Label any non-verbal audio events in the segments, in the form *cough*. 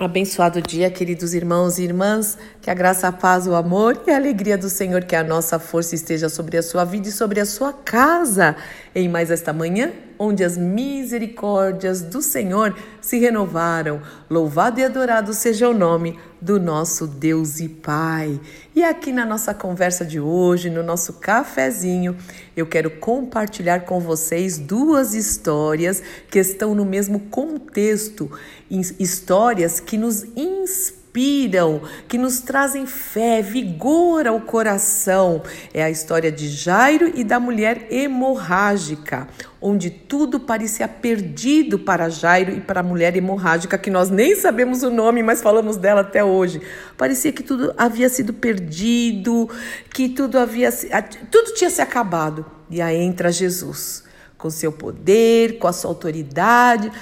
Abençoado dia, queridos irmãos e irmãs, que a graça, a paz, o amor e a alegria do Senhor, que a nossa força esteja sobre a sua vida e sobre a sua casa. Em mais esta manhã, onde as misericórdias do Senhor se renovaram. Louvado e adorado seja o nome do nosso Deus e Pai. E aqui na nossa conversa de hoje, no nosso cafezinho, eu quero compartilhar com vocês duas histórias que estão no mesmo contexto, histórias que nos inspiram inspiram, que nos trazem fé, vigor ao coração. É a história de Jairo e da mulher hemorrágica, onde tudo parecia perdido para Jairo e para a mulher hemorrágica, que nós nem sabemos o nome, mas falamos dela até hoje. Parecia que tudo havia sido perdido, que tudo havia tudo tinha se acabado. E aí entra Jesus, com seu poder, com a sua autoridade,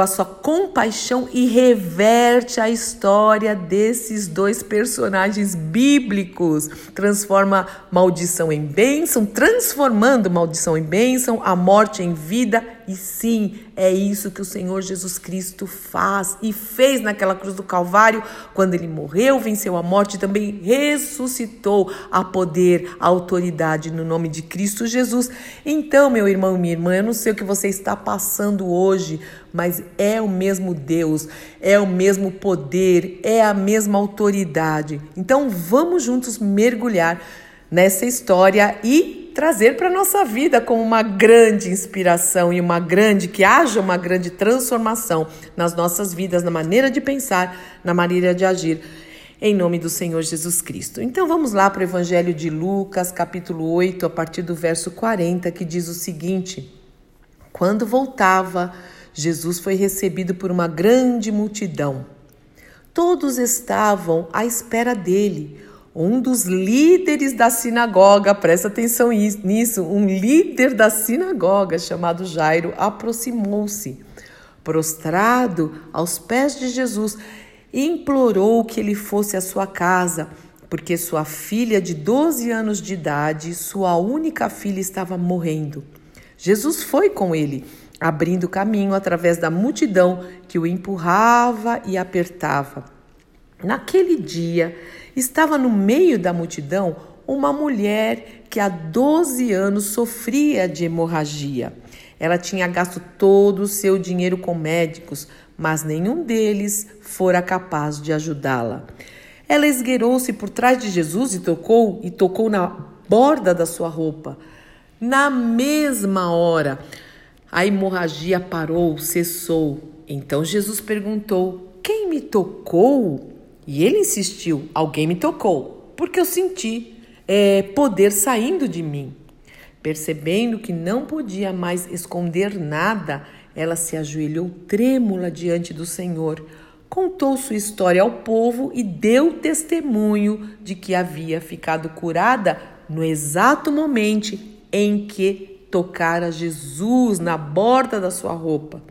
com a sua compaixão e reverte a história desses dois personagens bíblicos. Transforma maldição em bênção, transformando maldição em bênção, a morte em vida e sim, é isso que o Senhor Jesus Cristo faz e fez naquela cruz do Calvário, quando ele morreu, venceu a morte, também ressuscitou a poder, a autoridade no nome de Cristo Jesus. Então, meu irmão e minha irmã, eu não sei o que você está passando hoje, mas é o mesmo Deus, é o mesmo poder, é a mesma autoridade. Então, vamos juntos mergulhar nessa história e trazer para a nossa vida como uma grande inspiração e uma grande, que haja uma grande transformação nas nossas vidas, na maneira de pensar, na maneira de agir, em nome do Senhor Jesus Cristo. Então vamos lá para o Evangelho de Lucas, capítulo 8, a partir do verso 40, que diz o seguinte: Quando voltava, Jesus foi recebido por uma grande multidão. Todos estavam à espera dele um dos líderes da sinagoga, presta atenção nisso, um líder da sinagoga chamado Jairo aproximou-se, prostrado aos pés de Jesus, e implorou que ele fosse à sua casa, porque sua filha de 12 anos de idade, sua única filha, estava morrendo. Jesus foi com ele, abrindo caminho através da multidão que o empurrava e apertava. Naquele dia, estava no meio da multidão uma mulher que há 12 anos sofria de hemorragia. Ela tinha gasto todo o seu dinheiro com médicos, mas nenhum deles fora capaz de ajudá-la. Ela esgueirou-se por trás de Jesus e tocou e tocou na borda da sua roupa. Na mesma hora, a hemorragia parou, cessou. Então Jesus perguntou: Quem me tocou? E ele insistiu: Alguém me tocou, porque eu senti é, poder saindo de mim. Percebendo que não podia mais esconder nada, ela se ajoelhou trêmula diante do Senhor, contou sua história ao povo e deu testemunho de que havia ficado curada no exato momento em que tocara Jesus na borda da sua roupa.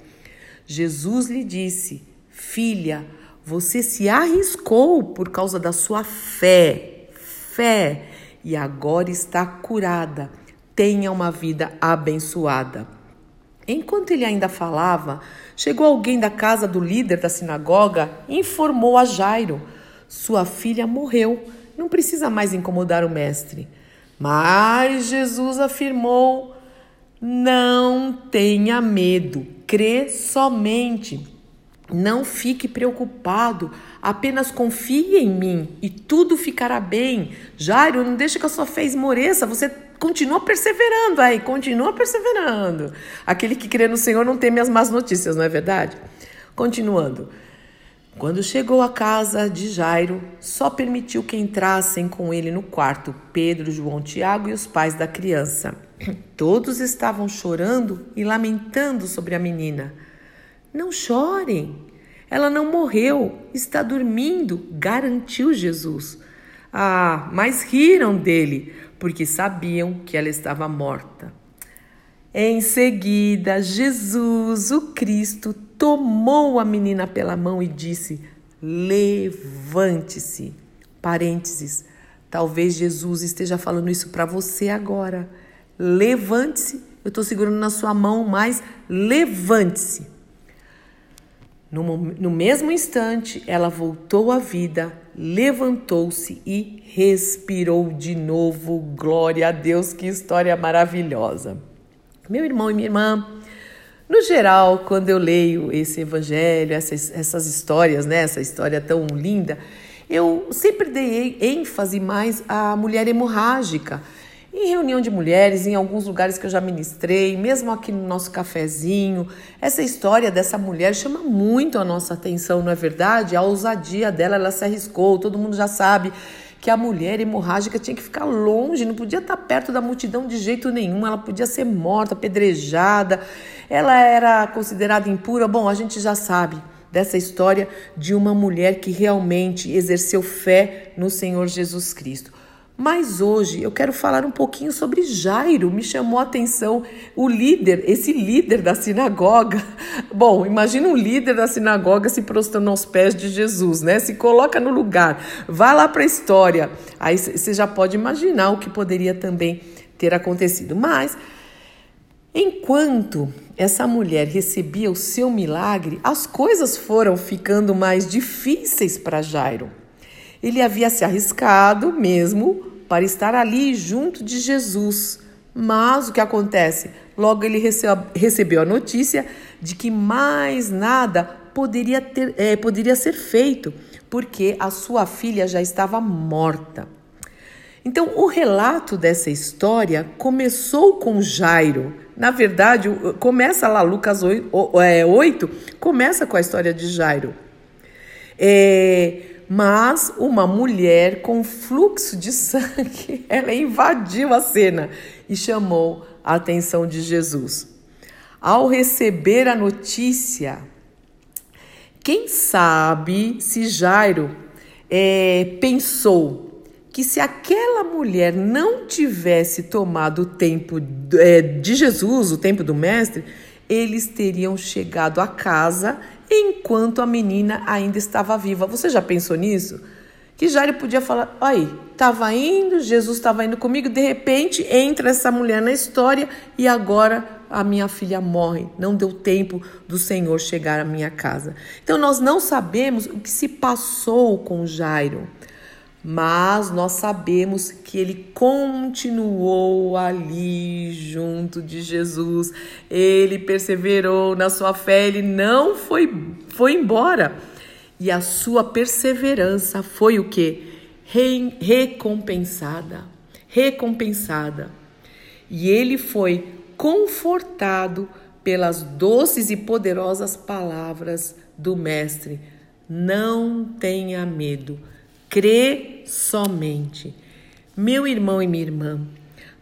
Jesus lhe disse: Filha, você se arriscou por causa da sua fé, fé, e agora está curada. Tenha uma vida abençoada. Enquanto ele ainda falava, chegou alguém da casa do líder da sinagoga e informou a Jairo: sua filha morreu, não precisa mais incomodar o mestre. Mas Jesus afirmou: não tenha medo, crê somente. Não fique preocupado, apenas confie em mim e tudo ficará bem. Jairo, não deixe que a sua fé esmoreça, você continua perseverando aí, continua perseverando. Aquele que crê no Senhor não teme as más notícias, não é verdade? Continuando. Quando chegou à casa de Jairo, só permitiu que entrassem com ele no quarto Pedro, João, Tiago e os pais da criança. Todos estavam chorando e lamentando sobre a menina. Não chorem. Ela não morreu, está dormindo, garantiu Jesus. Ah, mas riram dele, porque sabiam que ela estava morta. Em seguida, Jesus, o Cristo, tomou a menina pela mão e disse: Levante-se. Parênteses. Talvez Jesus esteja falando isso para você agora. Levante-se. Eu estou segurando na sua mão, mas levante-se. No, no mesmo instante, ela voltou à vida, levantou-se e respirou de novo. Glória a Deus, que história maravilhosa. Meu irmão e minha irmã, no geral, quando eu leio esse evangelho, essas, essas histórias, né, essa história tão linda, eu sempre dei ênfase mais à mulher hemorrágica em reunião de mulheres, em alguns lugares que eu já ministrei, mesmo aqui no nosso cafezinho, essa história dessa mulher chama muito a nossa atenção, não é verdade? A ousadia dela, ela se arriscou, todo mundo já sabe que a mulher hemorrágica tinha que ficar longe, não podia estar perto da multidão de jeito nenhum, ela podia ser morta, apedrejada, ela era considerada impura. Bom, a gente já sabe dessa história de uma mulher que realmente exerceu fé no Senhor Jesus Cristo. Mas hoje eu quero falar um pouquinho sobre Jairo. Me chamou a atenção o líder, esse líder da sinagoga. *laughs* Bom, imagina um líder da sinagoga se prostrando aos pés de Jesus, né? Se coloca no lugar, vá lá para a história. Aí você já pode imaginar o que poderia também ter acontecido. Mas enquanto essa mulher recebia o seu milagre, as coisas foram ficando mais difíceis para Jairo. Ele havia se arriscado mesmo para estar ali junto de Jesus. Mas o que acontece? Logo ele recebeu a notícia de que mais nada poderia, ter, é, poderia ser feito, porque a sua filha já estava morta. Então, o relato dessa história começou com Jairo. Na verdade, começa lá, Lucas 8, 8 é, começa com a história de Jairo. É, mas uma mulher com fluxo de sangue, *laughs* ela invadiu a cena e chamou a atenção de Jesus. Ao receber a notícia, quem sabe se Jairo é, pensou que se aquela mulher não tivesse tomado o tempo é, de Jesus, o tempo do Mestre, eles teriam chegado a casa enquanto a menina ainda estava viva. Você já pensou nisso? Que Jairo podia falar: aí, estava indo, Jesus estava indo comigo, de repente entra essa mulher na história e agora a minha filha morre. Não deu tempo do Senhor chegar à minha casa. Então nós não sabemos o que se passou com Jairo mas nós sabemos que ele continuou ali junto de Jesus, ele perseverou na sua fé, ele não foi, foi embora. E a sua perseverança foi o que? Re, recompensada. Recompensada. E ele foi confortado pelas doces e poderosas palavras do Mestre. Não tenha medo crê somente. Meu irmão e minha irmã,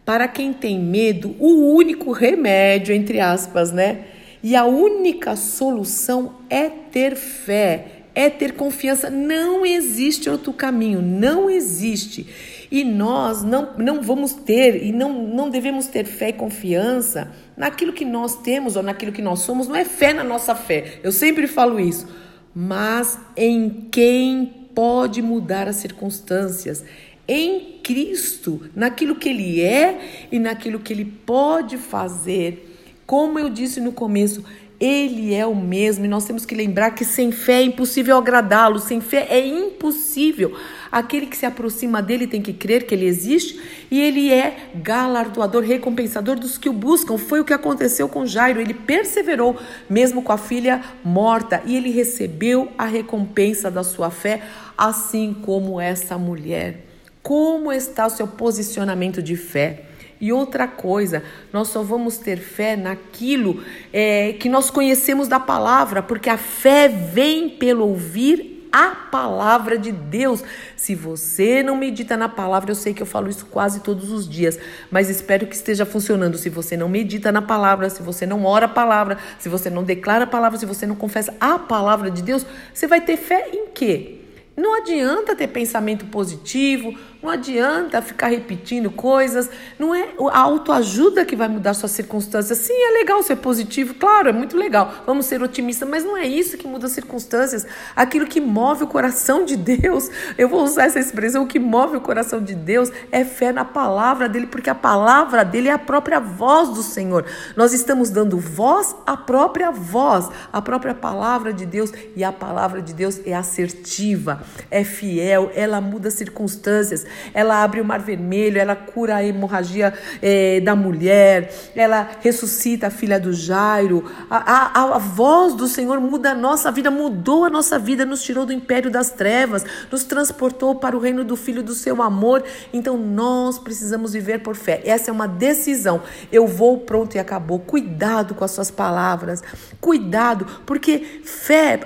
para quem tem medo, o único remédio, entre aspas, né? E a única solução é ter fé, é ter confiança. Não existe outro caminho, não existe. E nós não, não vamos ter e não, não devemos ter fé e confiança naquilo que nós temos ou naquilo que nós somos. Não é fé na nossa fé, eu sempre falo isso, mas em quem pode mudar as circunstâncias em Cristo, naquilo que Ele é e naquilo que Ele pode fazer. Como eu disse no começo, ele é o mesmo e nós temos que lembrar que sem fé é impossível agradá-lo, sem fé é impossível. Aquele que se aproxima dele tem que crer que ele existe e ele é galardoador, recompensador dos que o buscam. Foi o que aconteceu com Jairo. Ele perseverou, mesmo com a filha morta, e ele recebeu a recompensa da sua fé, assim como essa mulher. Como está o seu posicionamento de fé? E outra coisa, nós só vamos ter fé naquilo é, que nós conhecemos da palavra, porque a fé vem pelo ouvir a palavra de Deus. Se você não medita na palavra, eu sei que eu falo isso quase todos os dias, mas espero que esteja funcionando. Se você não medita na palavra, se você não ora a palavra, se você não declara a palavra, se você não confessa a palavra de Deus, você vai ter fé em quê? Não adianta ter pensamento positivo, Não adianta ficar repetindo coisas. Não é a autoajuda que vai mudar suas circunstâncias. Sim, é legal ser positivo, claro, é muito legal. Vamos ser otimistas, mas não é isso que muda as circunstâncias. Aquilo que move o coração de Deus, *laughs* eu vou usar essa expressão, o que move o coração de Deus é fé na palavra dele, porque a palavra dele é a própria voz do Senhor. Nós estamos dando voz à própria voz, à própria palavra de Deus, e a palavra de Deus é assertiva, é fiel, ela muda circunstâncias ela abre o mar vermelho, ela cura a hemorragia é, da mulher, ela ressuscita a filha do Jairo. A, a, a voz do Senhor muda a nossa vida, mudou a nossa vida, nos tirou do império das trevas, nos transportou para o reino do Filho do seu amor. Então nós precisamos viver por fé. Essa é uma decisão. Eu vou, pronto e acabou. Cuidado com as suas palavras, cuidado, porque fé,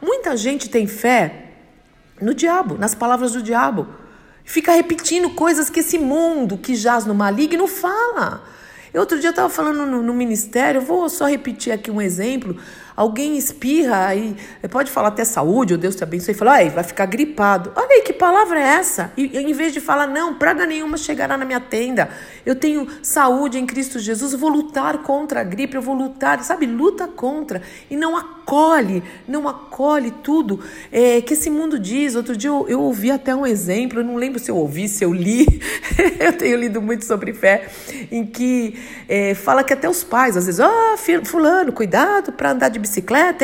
muita gente tem fé no diabo, nas palavras do diabo. Fica repetindo coisas que esse mundo que jaz no maligno fala. Eu outro dia estava falando no, no, ministério, vou só repetir aqui um exemplo. Alguém espirra aí, pode falar até saúde, ou Deus te abençoe, e fala, ai, vai ficar gripado. Olha aí, que palavra é essa? E em vez de falar, não, praga nenhuma chegará na minha tenda, eu tenho saúde em Cristo Jesus, vou lutar contra a gripe, eu vou lutar, sabe, luta contra. E não acolhe, não acolhe tudo é, que esse mundo diz. Outro dia eu, eu ouvi até um exemplo, eu não lembro se eu ouvi, se eu li, *laughs* eu tenho lido muito sobre fé, em que é, fala que até os pais, às vezes, ó, oh, fulano, cuidado para andar de bicicleta,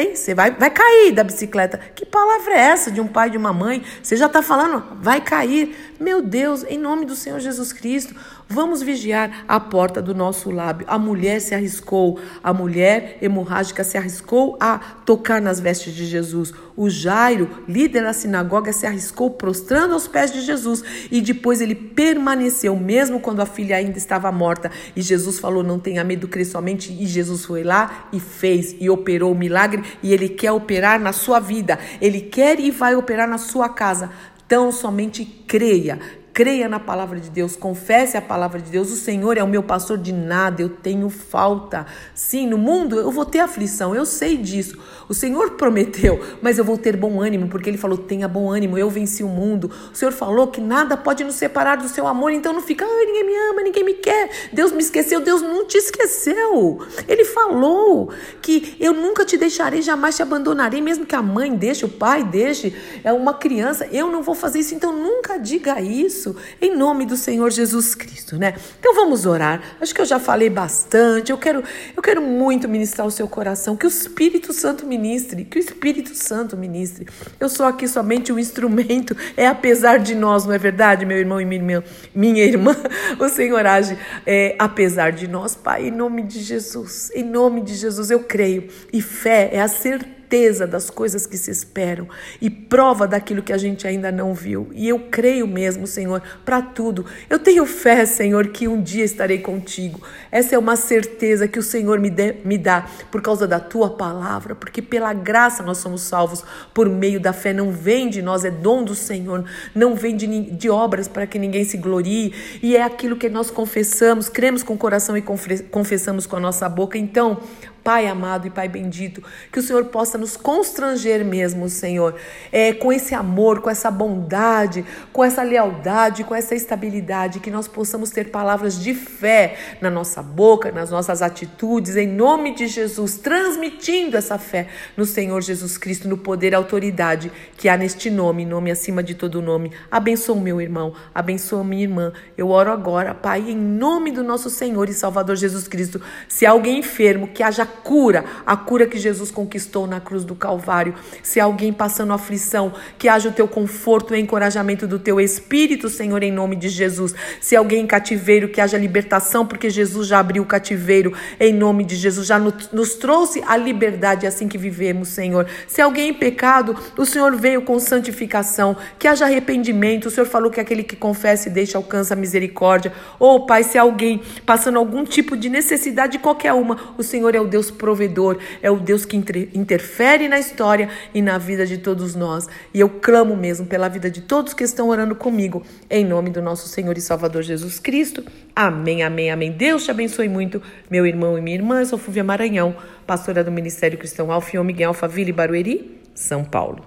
hein? Você vai, vai cair da bicicleta. Que palavra é essa de um pai de uma mãe? Você já está falando, vai cair. Meu Deus, em nome do Senhor Jesus Cristo, vamos vigiar a porta do nosso lábio. A mulher se arriscou, a mulher hemorrágica se arriscou a tocar nas vestes de Jesus. O Jairo, líder da sinagoga, se arriscou prostrando aos pés de Jesus e depois ele permaneceu, mesmo quando a filha ainda estava morta. E Jesus falou: Não tenha medo, crê somente. E Jesus foi lá e fez e operou o milagre. E ele quer operar na sua vida, ele quer e vai operar na sua casa. Então somente creia, creia na palavra de Deus, confesse a palavra de Deus. O Senhor é o meu pastor de nada, eu tenho falta. Sim, no mundo eu vou ter aflição, eu sei disso. O Senhor *laughs* prometeu, mas eu vou ter bom ânimo, porque Ele falou: tenha bom ânimo, eu venci o mundo. O Senhor falou que nada pode nos separar do seu amor, então não fica, ai, ninguém me ama, ninguém me quer, Deus me esqueceu. Deus não te esqueceu. Ele falou que eu nunca te deixarei, jamais te abandonarei, mesmo que a mãe deixe, o pai deixe, é uma criança, eu não vou fazer isso, então nunca diga isso isso em nome do Senhor Jesus Cristo, né? Então vamos orar. Acho que eu já falei bastante. Eu quero, eu quero muito ministrar o seu coração, que o Espírito Santo ministre, que o Espírito Santo ministre. Eu sou aqui somente um instrumento, é apesar de nós, não é verdade, meu irmão e minha irmã? *laughs* O Senhor age é, apesar de nós, Pai, em nome de Jesus. Em nome de Jesus eu creio. E fé é a certeza certeza das coisas que se esperam e prova daquilo que a gente ainda não viu. E eu creio mesmo, Senhor, para tudo. Eu tenho fé, Senhor, que um dia estarei contigo. Essa é uma certeza que o Senhor me, me dá por causa da tua palavra, porque pela graça nós somos salvos por meio da fé. Não vem de nós, é dom do Senhor. Não vem de, de obras para que ninguém se glorie. E é aquilo que nós confessamos, cremos com o coração e confessamos com a nossa boca. Então, Pai amado e Pai bendito, que o Senhor possa nos constranger mesmo, Senhor, é, com esse amor, com essa bondade, com essa lealdade, com essa estabilidade, que nós possamos ter palavras de fé na nossa boca, nas nossas atitudes, em nome de Jesus, transmitindo essa fé no Senhor Jesus Cristo, no poder e autoridade que há neste nome, nome acima de todo nome. Abençoa o meu irmão, abençoa minha irmã. Eu oro agora, Pai, em nome do nosso Senhor e Salvador Jesus Cristo. Se alguém enfermo, que haja cura, a cura que Jesus conquistou na cruz do Calvário. Se alguém passando aflição, que haja o teu conforto e encorajamento do teu espírito, Senhor, em nome de Jesus. Se alguém em cativeiro, que haja libertação, porque Jesus já abriu o cativeiro, em nome de Jesus, já nos trouxe a liberdade assim que vivemos, Senhor. Se alguém em pecado, o Senhor veio com santificação, que haja arrependimento. O Senhor falou que aquele que confessa e deixa alcança a misericórdia. Oh, Pai, se alguém passando algum tipo de necessidade, qualquer uma, o Senhor é o Deus Deus provedor, é o Deus que interfere na história e na vida de todos nós. E eu clamo mesmo pela vida de todos que estão orando comigo, em nome do nosso Senhor e Salvador Jesus Cristo. Amém, amém, amém. Deus te abençoe muito, meu irmão e minha irmã. Eu sou Fúvia Maranhão, pastora do Ministério Cristão Alfião Miguel Alfaville Barueri, São Paulo.